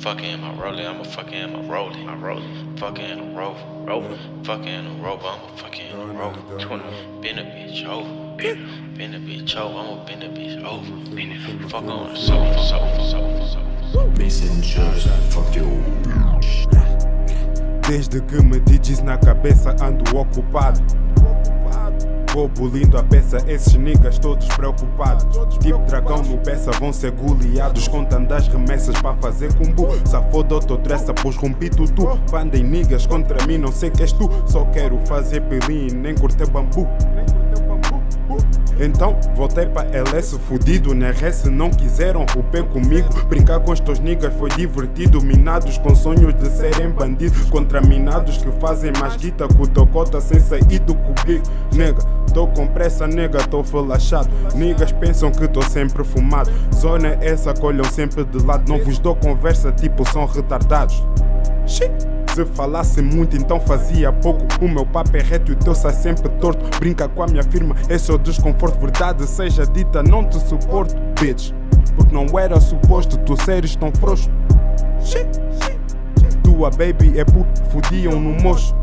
Fucking in my rollie, I'ma fucking in my rollie. My rollie. Fucking in a rover. Rover. Fucking in a rover, I'ma fucking in a rover. 20. Been a bitch over. Been, been a bitch over, I'ma been a bitch over. Been it. Fuck on the sofa, sofa, sofa, sofa. Messengers, fuck you. Desde que me digis na cabeça ando ocupado. Vou bolindo a peça, esses niggas todos preocupados. Tipo dragão no peça, vão ser goleados. Contando as remessas para fazer cumbu. Safou dressa, pois rompi tudo. Pandem niggas contra mim, não sei que és tu. Só quero fazer pelim, nem cortar bambu. Então voltei pra LS fudido, na RS não quiseram romper comigo. Brincar com estes niggas foi divertido. Minados com sonhos de serem bandidos. Contra minados que fazem mais guita com tocota sem sair do cubico. Nega, tô com pressa, nega, tô relaxado. Niggas pensam que tô sempre fumado. Zona essa colham sempre de lado. Não vos dou conversa, tipo, são retardados. Shit. Se falasse muito, então fazia pouco. O meu papo é reto e o teu sai sempre torto. Brinca com a minha firma, esse é o desconforto. Verdade seja dita, não te suporto, bitch. Porque não era suposto tu seres tão frouxo. Tua baby é puto, fodiam no mocho.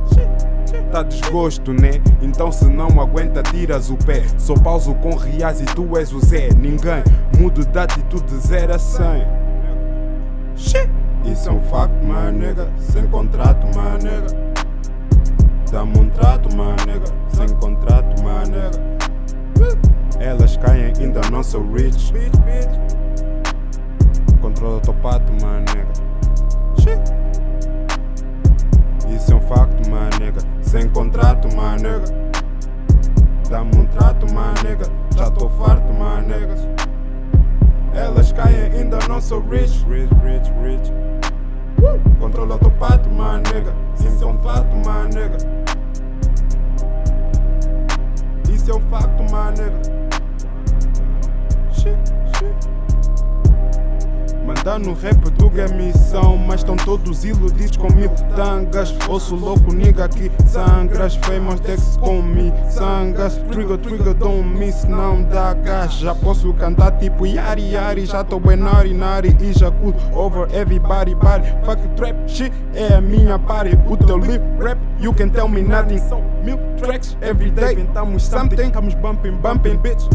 Tá desgosto, né? Então se não aguenta, tiras o pé. Sou pauso com reais e tu és o Zé. Ninguém muda de atitude de 0 a 100. Shit. Isso é um facto, my nigga. Sem ainda não sou rich. Controla o teu pato, my nigga. Isso é um facto, my nigga. Sem contrato, my nigga. Dá-me um trato, my nigga. Já tô farto, my nigga. Elas caem, ainda não sou rich. Rich, rich, rich. Controla teu pato, my Mandar no rap tudo é missão, mas estão todos iludidos com mil tangas. Ouço louco, nigga que sangras. Famous Dex com me sangas. Trigger, trigger, don't miss, não dá gás. Já posso cantar tipo Yari Yari. Já tô bem nari nari e já cool over everybody body. Fuck trap shit, é a minha party. O teu lip rap, you can tell me nothing. São mil tracks every day. Inventamos something, estamos bumping, bumping, bitch.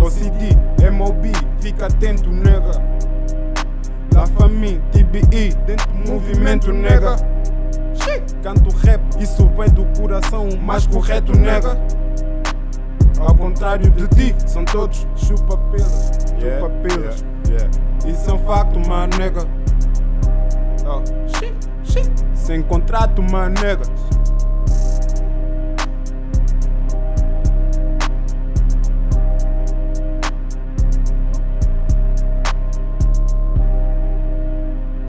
Com CD, MOB, fica atento, nega. La família, TBI, dentro do movimento, nega. Canto rap, isso vem do coração, o mais correto, nega. Ao contrário de ti, são todos chupa-pelas, chupa-pelas. Isso é um facto, my nega. Oh. Sem contrato, my nega.